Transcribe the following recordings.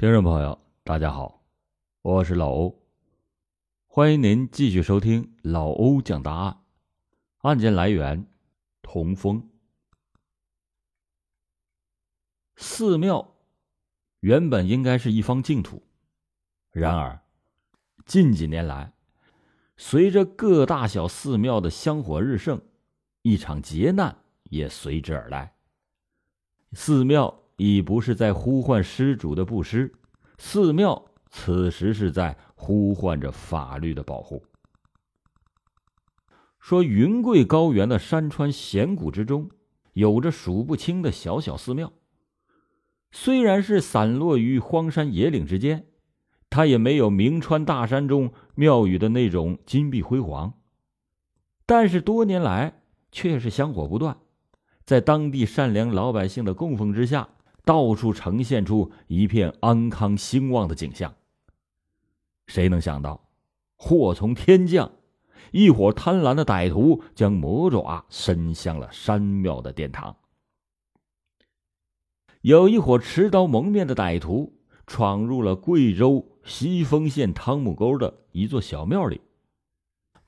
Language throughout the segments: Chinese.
听众朋友，大家好，我是老欧，欢迎您继续收听老欧讲答案。案件来源：童风。寺庙原本应该是一方净土，然而近几年来，随着各大小寺庙的香火日盛，一场劫难也随之而来。寺庙。已不是在呼唤施主的布施，寺庙此时是在呼唤着法律的保护。说云贵高原的山川险谷之中，有着数不清的小小寺庙。虽然是散落于荒山野岭之间，它也没有名川大山中庙宇的那种金碧辉煌，但是多年来却是香火不断，在当地善良老百姓的供奉之下。到处呈现出一片安康兴旺的景象。谁能想到，祸从天降，一伙贪婪的歹徒将魔爪伸向了山庙的殿堂。有一伙持刀蒙面的歹徒闯入了贵州西丰县汤姆沟的一座小庙里，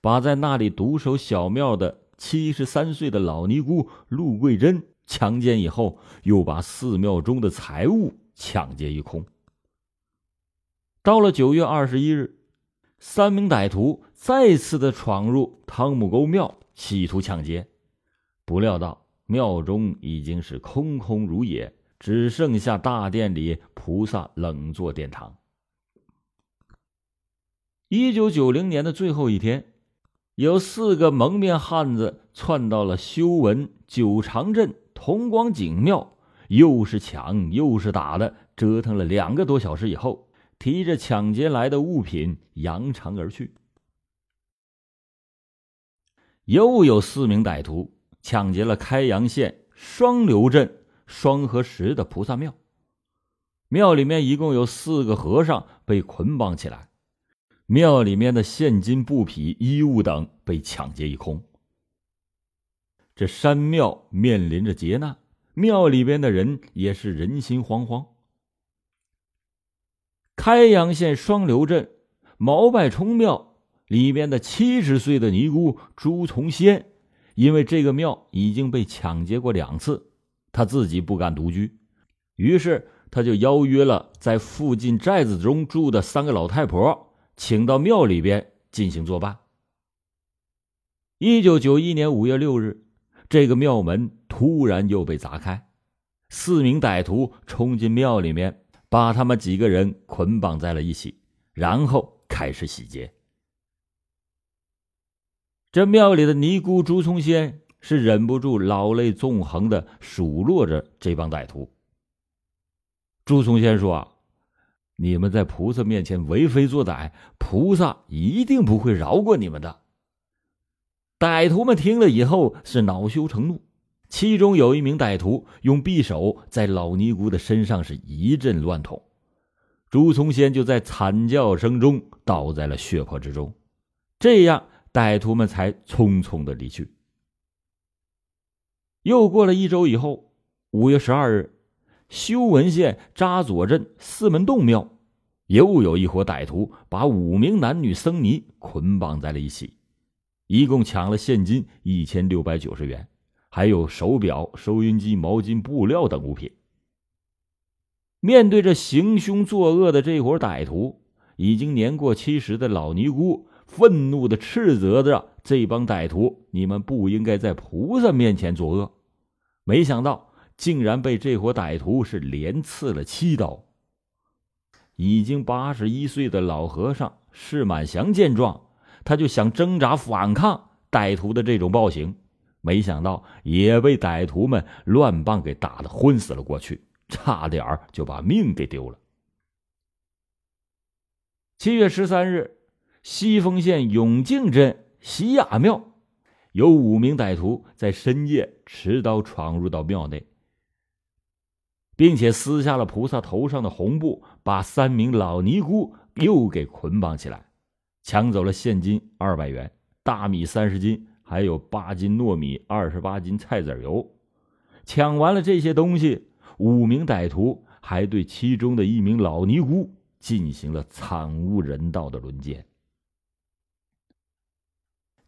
把在那里独守小庙的七十三岁的老尼姑陆桂珍。强奸以后，又把寺庙中的财物抢劫一空。到了九月二十一日，三名歹徒再次的闯入汤姆沟庙，企图抢劫。不料到庙中已经是空空如也，只剩下大殿里菩萨冷坐殿堂。一九九零年的最后一天，有四个蒙面汉子窜到了修文九长镇。红光景庙又是抢又是打的，折腾了两个多小时以后，提着抢劫来的物品扬长而去。又有四名歹徒抢劫了开阳县双流镇双河石的菩萨庙，庙里面一共有四个和尚被捆绑起来，庙里面的现金、布匹、衣物等被抢劫一空。这山庙面临着劫难，庙里边的人也是人心惶惶。开阳县双流镇毛拜冲庙里边的七十岁的尼姑朱从仙，因为这个庙已经被抢劫过两次，他自己不敢独居，于是他就邀约了在附近寨子中住的三个老太婆，请到庙里边进行作伴。一九九一年五月六日。这个庙门突然又被砸开，四名歹徒冲进庙里面，把他们几个人捆绑在了一起，然后开始洗劫。这庙里的尼姑朱从仙是忍不住老泪纵横的数落着这帮歹徒。朱从仙说：“，你们在菩萨面前为非作歹，菩萨一定不会饶过你们的。”歹徒们听了以后是恼羞成怒，其中有一名歹徒用匕首在老尼姑的身上是一阵乱捅，朱从先就在惨叫声中倒在了血泊之中，这样歹徒们才匆匆的离去。又过了一周以后，五月十二日，修文县扎左镇四门洞庙，又有一伙歹徒把五名男女僧尼捆绑在了一起。一共抢了现金一千六百九十元，还有手表、收音机、毛巾、布料等物品。面对着行凶作恶的这伙歹徒，已经年过七十的老尼姑愤怒的斥责着这帮歹徒：“你们不应该在菩萨面前作恶。”没想到，竟然被这伙歹徒是连刺了七刀。已经八十一岁的老和尚释满祥见状。他就想挣扎反抗歹徒的这种暴行，没想到也被歹徒们乱棒给打得昏死了过去，差点就把命给丢了。七月十三日，西丰县永靖镇西雅庙，有五名歹徒在深夜持刀闯入到庙内，并且撕下了菩萨头上的红布，把三名老尼姑又给捆绑起来。抢走了现金二百元、大米三十斤，还有八斤糯米、二十八斤菜籽油。抢完了这些东西，五名歹徒还对其中的一名老尼姑进行了惨无人道的轮奸。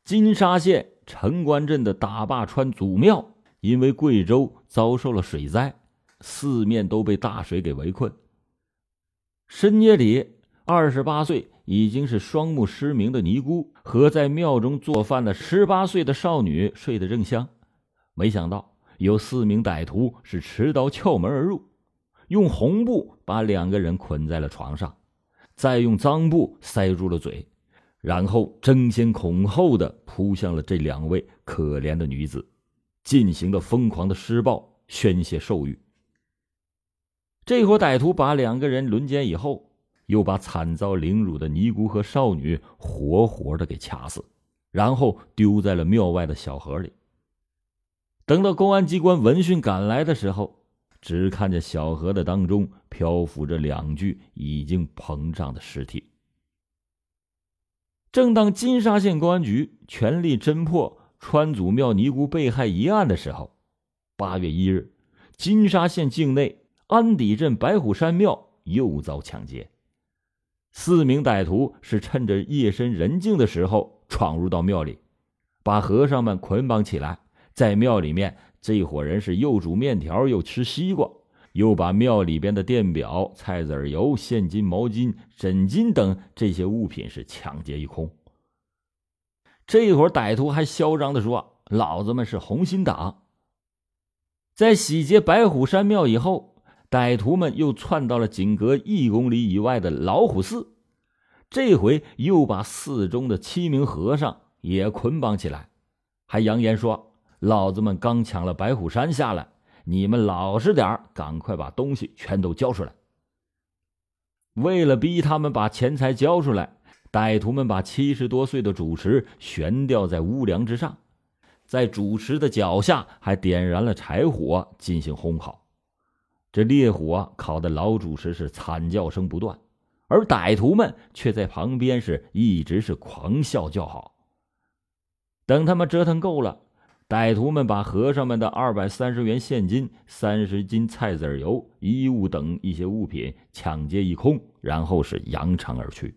金沙县城关镇的大坝川祖庙，因为贵州遭受了水灾，四面都被大水给围困。深夜里，二十八岁已经是双目失明的尼姑和在庙中做饭的十八岁的少女睡得正香，没想到有四名歹徒是持刀撬门而入，用红布把两个人捆在了床上，再用脏布塞住了嘴。然后争先恐后的扑向了这两位可怜的女子，进行了疯狂的施暴、宣泄兽欲。这伙歹徒把两个人轮奸以后，又把惨遭凌辱的尼姑和少女活活的给掐死，然后丢在了庙外的小河里。等到公安机关闻讯赶来的时候，只看见小河的当中漂浮着两具已经膨胀的尸体。正当金沙县公安局全力侦破川祖庙尼姑被害一案的时候，八月一日，金沙县境内安底镇白虎山庙又遭抢劫。四名歹徒是趁着夜深人静的时候闯入到庙里，把和尚们捆绑起来，在庙里面，这伙人是又煮面条又吃西瓜。又把庙里边的电表、菜籽油、现金、毛巾、枕巾等这些物品是抢劫一空。这会儿歹徒还嚣张的说：“老子们是红心党。”在洗劫白虎山庙以后，歹徒们又窜到了仅隔一公里以外的老虎寺，这回又把寺中的七名和尚也捆绑起来，还扬言说：“老子们刚抢了白虎山下来。”你们老实点赶快把东西全都交出来。为了逼他们把钱财交出来，歹徒们把七十多岁的主持悬吊在屋梁之上，在主持的脚下还点燃了柴火进行烘烤。这烈火烤的老主持是惨叫声不断，而歹徒们却在旁边是一直是狂笑叫好。等他们折腾够了。歹徒们把和尚们的二百三十元现金、三十斤菜籽油、衣物等一些物品抢劫一空，然后是扬长而去。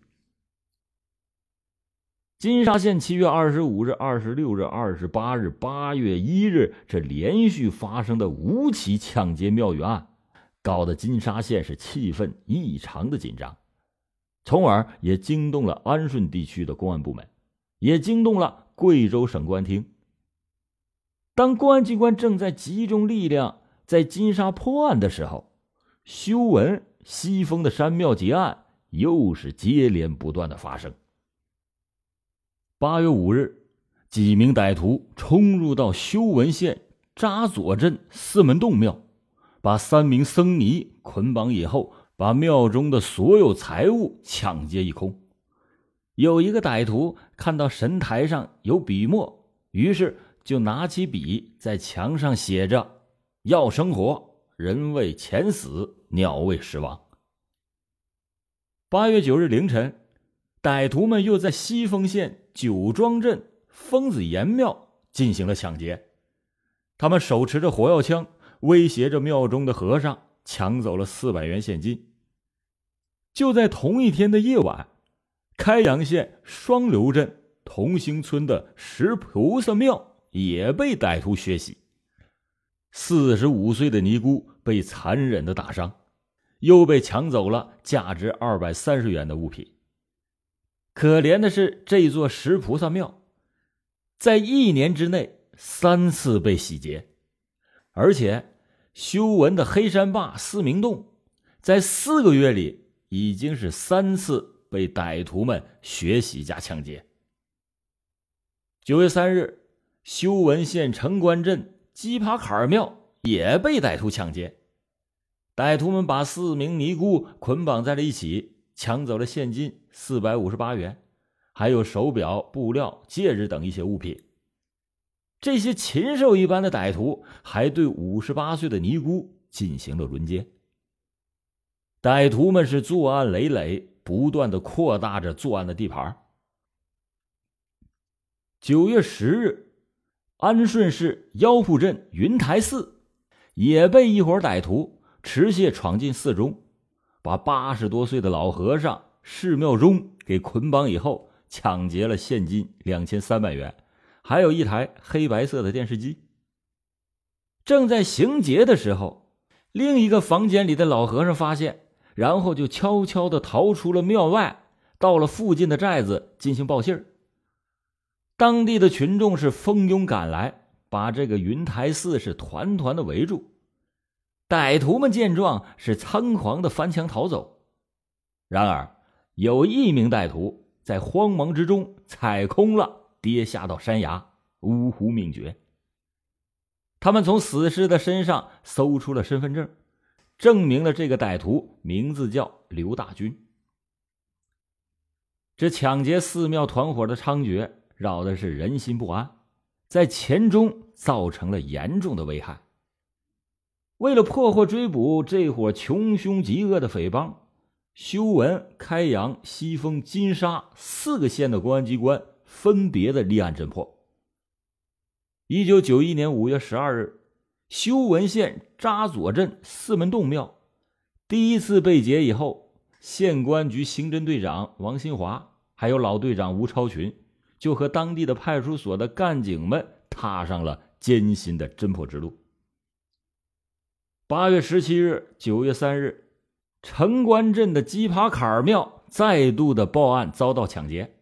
金沙县七月二十五日、二十六日、二十八日、八月一日，这连续发生的五起抢劫庙宇案，搞得金沙县是气氛异常的紧张，从而也惊动了安顺地区的公安部门，也惊动了贵州省公安厅。当公安机关正在集中力量在金沙破案的时候，修文西峰的山庙劫案又是接连不断的发生。八月五日，几名歹徒冲入到修文县扎左镇四门洞庙，把三名僧尼捆绑以后，把庙中的所有财物抢劫一空。有一个歹徒看到神台上有笔墨，于是。就拿起笔，在墙上写着：“要生活，人为钱死，鸟为食亡。”八月九日凌晨，歹徒们又在西丰县九庄镇疯子岩庙进行了抢劫。他们手持着火药枪，威胁着庙中的和尚，抢走了四百元现金。就在同一天的夜晚，开阳县双流镇同兴村的石菩萨庙。也被歹徒血洗，四十五岁的尼姑被残忍的打伤，又被抢走了价值二百三十元的物品。可怜的是，这座石菩萨庙，在一年之内三次被洗劫，而且修文的黑山坝四明洞，在四个月里已经是三次被歹徒们血洗加抢劫。九月三日。修文县城关镇鸡扒坎庙也被歹徒抢劫，歹徒们把四名尼姑捆绑在了一起，抢走了现金四百五十八元，还有手表、布料、戒指等一些物品。这些禽兽一般的歹徒还对五十八岁的尼姑进行了轮奸。歹徒们是作案累累，不断的扩大着作案的地盘。九月十日。安顺市腰铺镇云台寺，也被一伙歹徒持械闯进寺中，把八十多岁的老和尚释妙忠给捆绑以后，抢劫了现金两千三百元，还有一台黑白色的电视机。正在行劫的时候，另一个房间里的老和尚发现，然后就悄悄的逃出了庙外，到了附近的寨子进行报信儿。当地的群众是蜂拥赶来，把这个云台寺是团团的围住。歹徒们见状是仓皇的翻墙逃走。然而，有一名歹徒在慌忙之中踩空了，跌下到山崖，呜呼命绝。他们从死尸的身上搜出了身份证，证明了这个歹徒名字叫刘大军。这抢劫寺庙团伙的猖獗，扰的是人心不安，在钱中造成了严重的危害。为了破获追捕这伙穷凶极恶的匪帮，修文、开阳、西峰、金沙四个县的公安机关分别的立案侦破。一九九一年五月十二日，修文县扎左镇四门洞庙第一次被劫以后，县公安局刑侦队长王新华还有老队长吴超群，就和当地的派出所的干警们踏上了艰辛的侦破之路。八月十七日、九月三日，城关镇的鸡爬坎庙再度的报案遭到抢劫，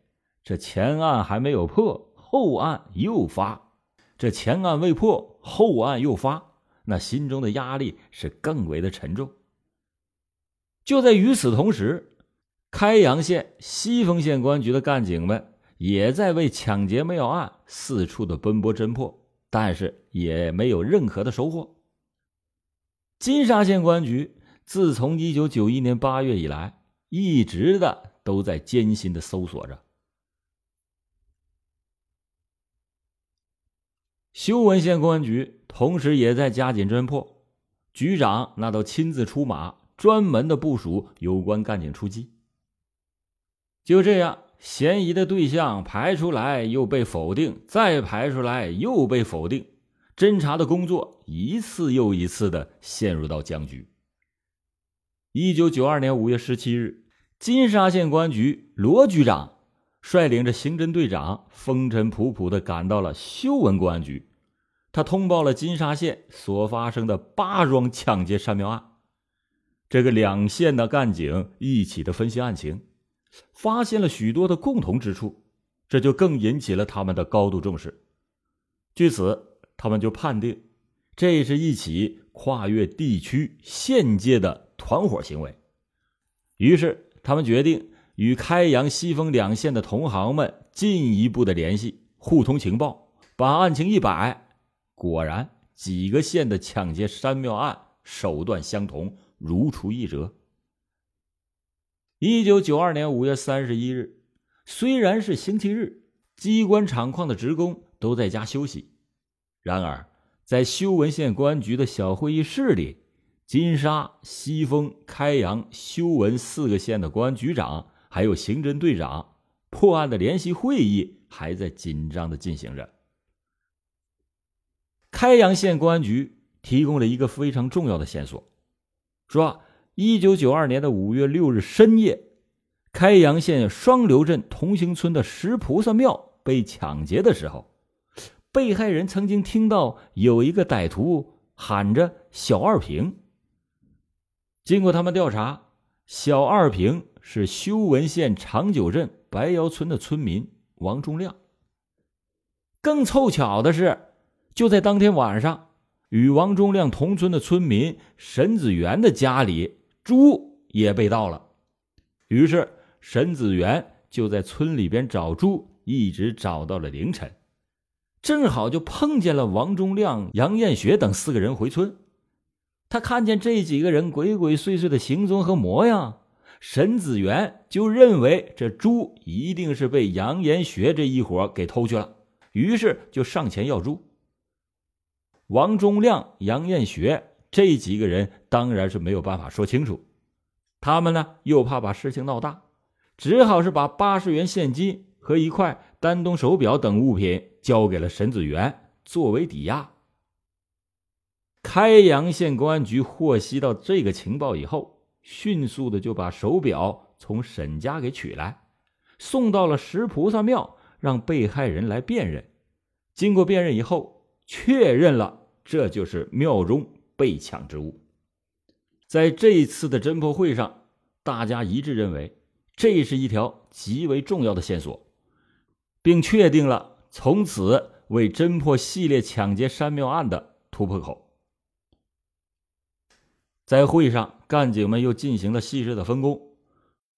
这前案还没有破，后案又发。这前案未破，后案又发，那心中的压力是更为的沉重。就在与此同时，开阳县西丰县公安局的干警们也在为抢劫没有案四处的奔波侦破，但是也没有任何的收获。金沙县公安局自从一九九一年八月以来，一直的都在艰辛的搜索着。修文县公安局同时也在加紧侦破，局长那都亲自出马，专门的部署有关干警出击。就这样，嫌疑的对象排出来又被否定，再排出来又被否定，侦查的工作一次又一次的陷入到僵局。一九九二年五月十七日，金沙县公安局罗局长。率领着刑侦队长，风尘仆仆的赶到了修文公安局。他通报了金沙县所发生的八桩抢劫山庙案。这个两县的干警一起的分析案情，发现了许多的共同之处，这就更引起了他们的高度重视。据此，他们就判定这是一起跨越地区县界的团伙行为。于是，他们决定。与开阳、西丰两县的同行们进一步的联系，互通情报，把案情一摆，果然几个县的抢劫山庙案手段相同，如出一辙。一九九二年五月三十一日，虽然是星期日，机关厂矿的职工都在家休息，然而在修文县公安局的小会议室里，金沙、西丰、开阳、修文四个县的公安局长。还有刑侦队长破案的联席会议还在紧张的进行着。开阳县公安局提供了一个非常重要的线索，说一九九二年的五月六日深夜，开阳县双流镇同兴村的石菩萨庙被抢劫的时候，被害人曾经听到有一个歹徒喊着“小二平”。经过他们调查，小二平。是修文县长久镇白窑村的村民王忠亮。更凑巧的是，就在当天晚上，与王忠亮同村的村民沈子元的家里，猪也被盗了。于是，沈子元就在村里边找猪，一直找到了凌晨，正好就碰见了王忠亮、杨艳学等四个人回村。他看见这几个人鬼鬼祟祟的行踪和模样。沈子元就认为这猪一定是被杨延学这一伙给偷去了，于是就上前要猪。王忠亮、杨延学这几个人当然是没有办法说清楚，他们呢又怕把事情闹大，只好是把八十元现金和一块丹东手表等物品交给了沈子元作为抵押。开阳县公安局获悉到这个情报以后，迅速的就把手表从沈家给取来，送到了石菩萨庙，让被害人来辨认。经过辨认以后，确认了这就是庙中被抢之物。在这一次的侦破会上，大家一致认为这是一条极为重要的线索，并确定了从此为侦破系列抢劫山庙案的突破口。在会上，干警们又进行了细致的分工，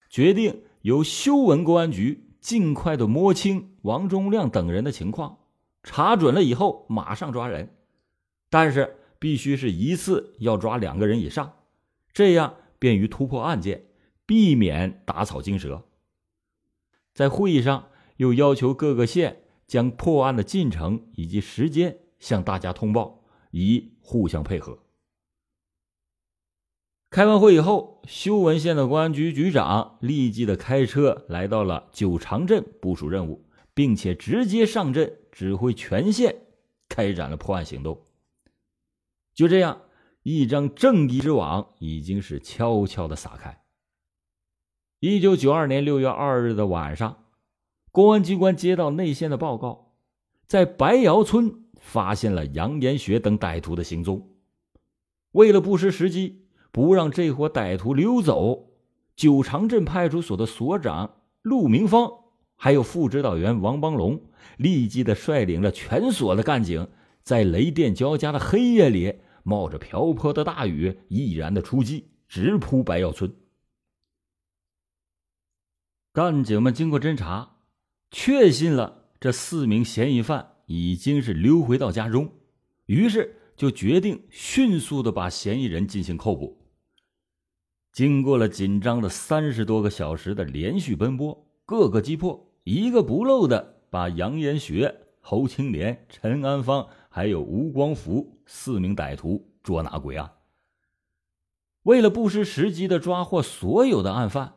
决定由修文公安局尽快的摸清王忠亮等人的情况，查准了以后马上抓人，但是必须是一次要抓两个人以上，这样便于突破案件，避免打草惊蛇。在会议上，又要求各个县将破案的进程以及时间向大家通报，以互相配合。开完会以后，修文县的公安局局长立即的开车来到了九长镇部署任务，并且直接上阵指挥全县开展了破案行动。就这样，一张正义之网已经是悄悄的撒开。一九九二年六月二日的晚上，公安机关接到内线的报告，在白窑村发现了杨延学等歹徒的行踪。为了不失时机。不让这伙歹徒溜走，九长镇派出所的所长陆明芳，还有副指导员王邦龙，立即的率领了全所的干警，在雷电交加的黑夜里，冒着瓢泼的大雨，毅然的出击，直扑白药村。干警们经过侦查，确信了这四名嫌疑犯已经是溜回到家中，于是就决定迅速的把嫌疑人进行扣捕。经过了紧张的三十多个小时的连续奔波，各个击破，一个不漏的把杨延学、侯青莲、陈安芳还有吴光福四名歹徒捉拿归案。为了不失时机的抓获所有的案犯，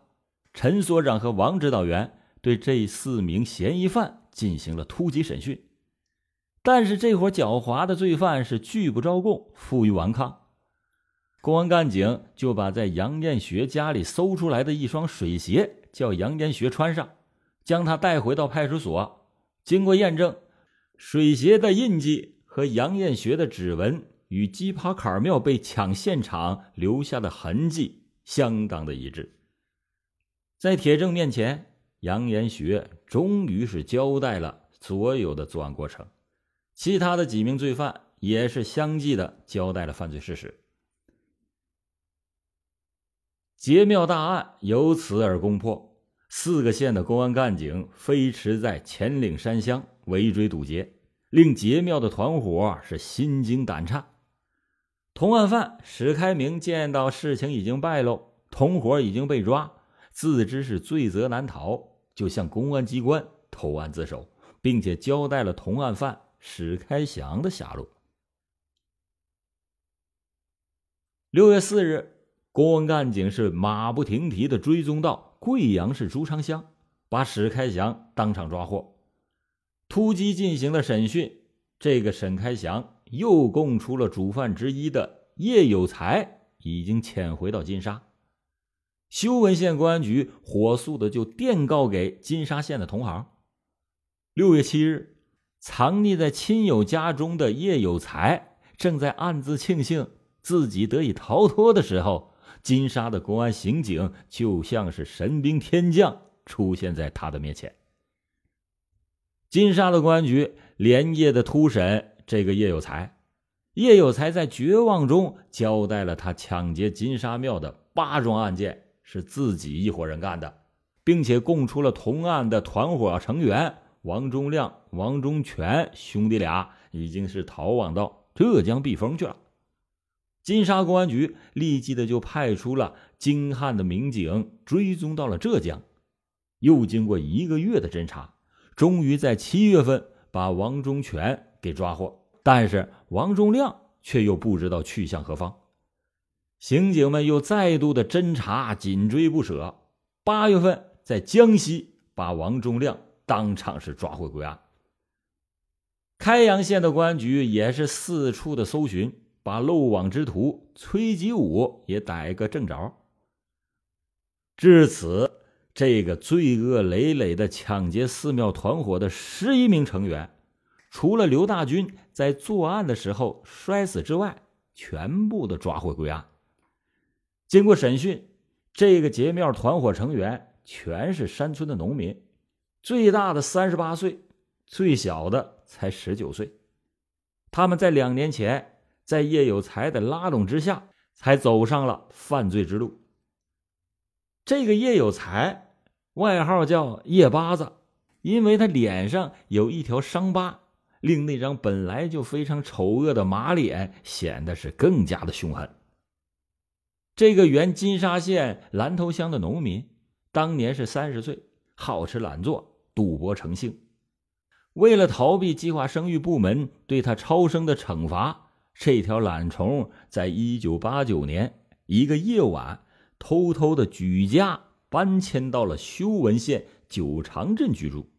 陈所长和王指导员对这四名嫌疑犯进行了突击审讯，但是这伙狡猾的罪犯是拒不招供，负隅顽抗。公安干警就把在杨艳学家里搜出来的一双水鞋叫杨艳学穿上，将他带回到派出所。经过验证，水鞋的印记和杨艳学的指纹与鸡爬坎庙被抢现场留下的痕迹相当的一致。在铁证面前，杨延学终于是交代了所有的作案过程，其他的几名罪犯也是相继的交代了犯罪事实。劫庙大案由此而攻破，四个县的公安干警飞驰在黔岭山乡围追堵截，令劫庙的团伙是心惊胆颤。同案犯史开明见到事情已经败露，同伙已经被抓，自知是罪责难逃，就向公安机关投案自首，并且交代了同案犯史开祥的下落。六月四日。公安干警是马不停蹄的追踪到贵阳市朱昌乡，把史开祥当场抓获。突击进行了审讯，这个沈开祥又供出了主犯之一的叶有才已经潜回到金沙。修文县公安局火速的就电告给金沙县的同行。六月七日，藏匿在亲友家中的叶有才正在暗自庆幸自己得以逃脱的时候。金沙的公安刑警就像是神兵天将出现在他的面前。金沙的公安局连夜的突审这个叶有才，叶有才在绝望中交代了他抢劫金沙庙的八桩案件是自己一伙人干的，并且供出了同案的团伙成员王忠亮、王忠全兄弟俩已经是逃往到浙江避风去了。金沙公安局立即的就派出了精悍的民警追踪到了浙江，又经过一个月的侦查，终于在七月份把王忠全给抓获。但是王忠亮却又不知道去向何方。刑警们又再度的侦查，紧追不舍。八月份在江西把王忠亮当场是抓获归案。开阳县的公安局也是四处的搜寻。把漏网之徒崔吉武也逮个正着。至此，这个罪恶累累的抢劫寺庙团伙的十一名成员，除了刘大军在作案的时候摔死之外，全部都抓获归案。经过审讯，这个劫庙团伙成员全是山村的农民，最大的三十八岁，最小的才十九岁。他们在两年前，在叶有才的拉拢之下，才走上了犯罪之路。这个叶有才，外号叫叶巴子，因为他脸上有一条伤疤，令那张本来就非常丑恶的马脸显得是更加的凶狠。这个原金沙县兰头乡的农民，当年是三十岁，好吃懒做，赌博成性。为了逃避计划生育部门对他超生的惩罚，这条懒虫在一九八九年一个夜晚，偷偷的举家搬迁到了修文县九长镇居住。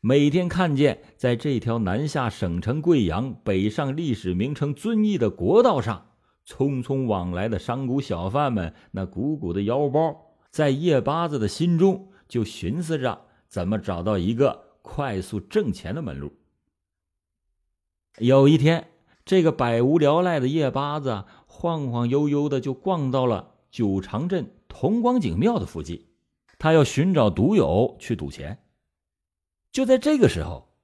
每天看见在这条南下省城贵阳、北上历史名城遵义的国道上，匆匆往来的商贾小贩们那鼓鼓的腰包，在叶八子的心中就寻思着怎么找到一个。快速挣钱的门路。有一天，这个百无聊赖的夜八子晃晃悠悠的就逛到了九长镇同光景庙的附近，他要寻找赌友去赌钱。就在这个时候，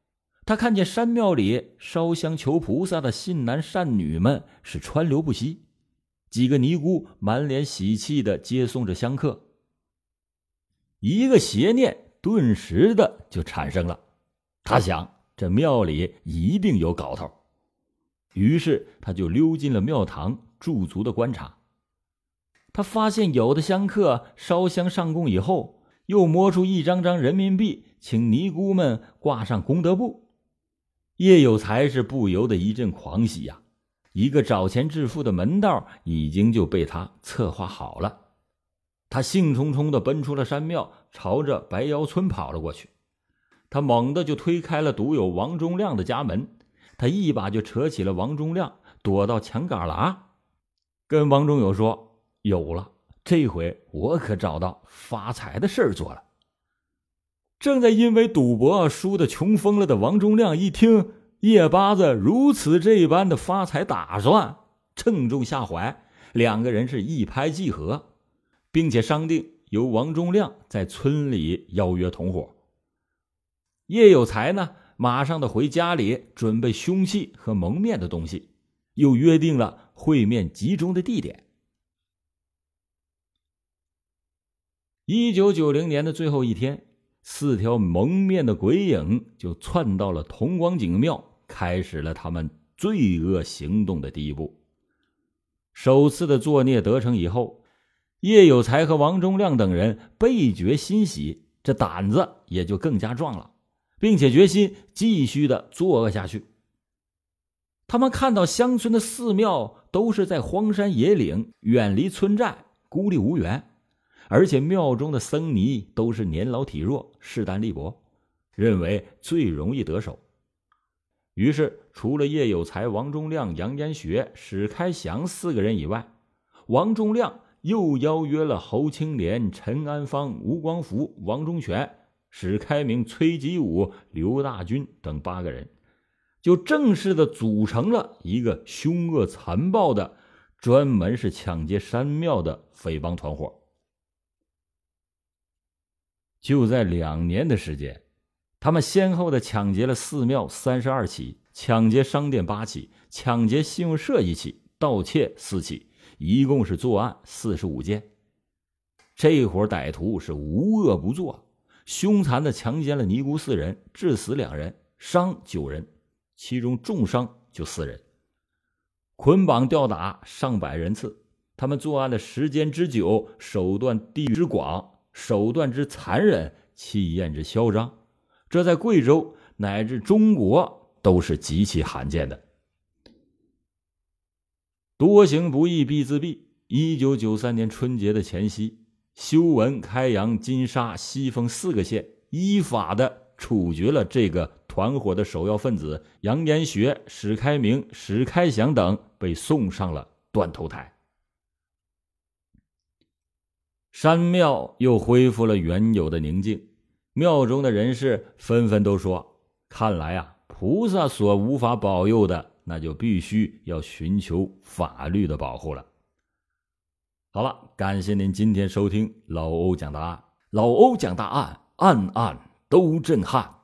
他看见山庙里烧香求菩萨的信男善女们是川流不息，几个尼姑满脸喜气的接送着香客。一个邪念。顿时的就产生了，他想这庙里一定有搞头，于是他就溜进了庙堂驻足的观察。他发现有的香客烧香上供以后，又摸出一张张人民币，请尼姑们挂上功德簿。叶有才是不由得一阵狂喜呀，一个找钱致富的门道已经就被他策划好了。他兴冲冲的奔出了山庙，朝着白窑村跑了过去。他猛地就推开了独有王忠亮的家门，他一把就扯起了王忠亮，躲到墙旮旯，跟王忠友说：“有了，这回我可找到发财的事儿做了。”正在因为赌博输的穷疯了的王忠亮一听叶八子如此这般的发财打算，正中下怀，两个人是一拍即合。并且商定由王忠亮在村里邀约同伙。叶有才呢，马上的回家里准备凶器和蒙面的东西，又约定了会面集中的地点。一九九零年的最后一天，四条蒙面的鬼影就窜到了同光景庙，开始了他们罪恶行动的第一步。首次的作孽得逞以后。叶有才和王忠亮等人倍觉欣喜，这胆子也就更加壮了，并且决心继续的作恶下去。他们看到乡村的寺庙都是在荒山野岭，远离村寨，孤立无援，而且庙中的僧尼都是年老体弱、势单力薄，认为最容易得手。于是，除了叶有才、王忠亮、杨延学、史开祥四个人以外，王忠亮。又邀约了侯青莲、陈安芳、吴光福、王忠全、史开明、崔吉武、刘大军等八个人，就正式的组成了一个凶恶残暴的、专门是抢劫山庙的匪帮团伙。就在两年的时间，他们先后的抢劫了寺庙三十二起，抢劫商店八起，抢劫信用社一起，盗窃四起。一共是作案四十五件，这伙歹徒是无恶不作，凶残的强奸了尼姑四人，致死两人，伤九人，其中重伤就四人，捆绑吊打上百人次。他们作案的时间之久，手段地域之广，手段之残忍，气焰之嚣张，这在贵州乃至中国都是极其罕见的。多行不义必自毙。一九九三年春节的前夕，修文、开阳、金沙、西丰四个县依法的处决了这个团伙的首要分子杨延学、史开明、史开祥等被送上了断头台。山庙又恢复了原有的宁静，庙中的人士纷纷都说：“看来啊，菩萨所无法保佑的，那就必须要寻求法律的保护了。”好了，感谢您今天收听老欧讲大案。老欧讲大案，案案都震撼。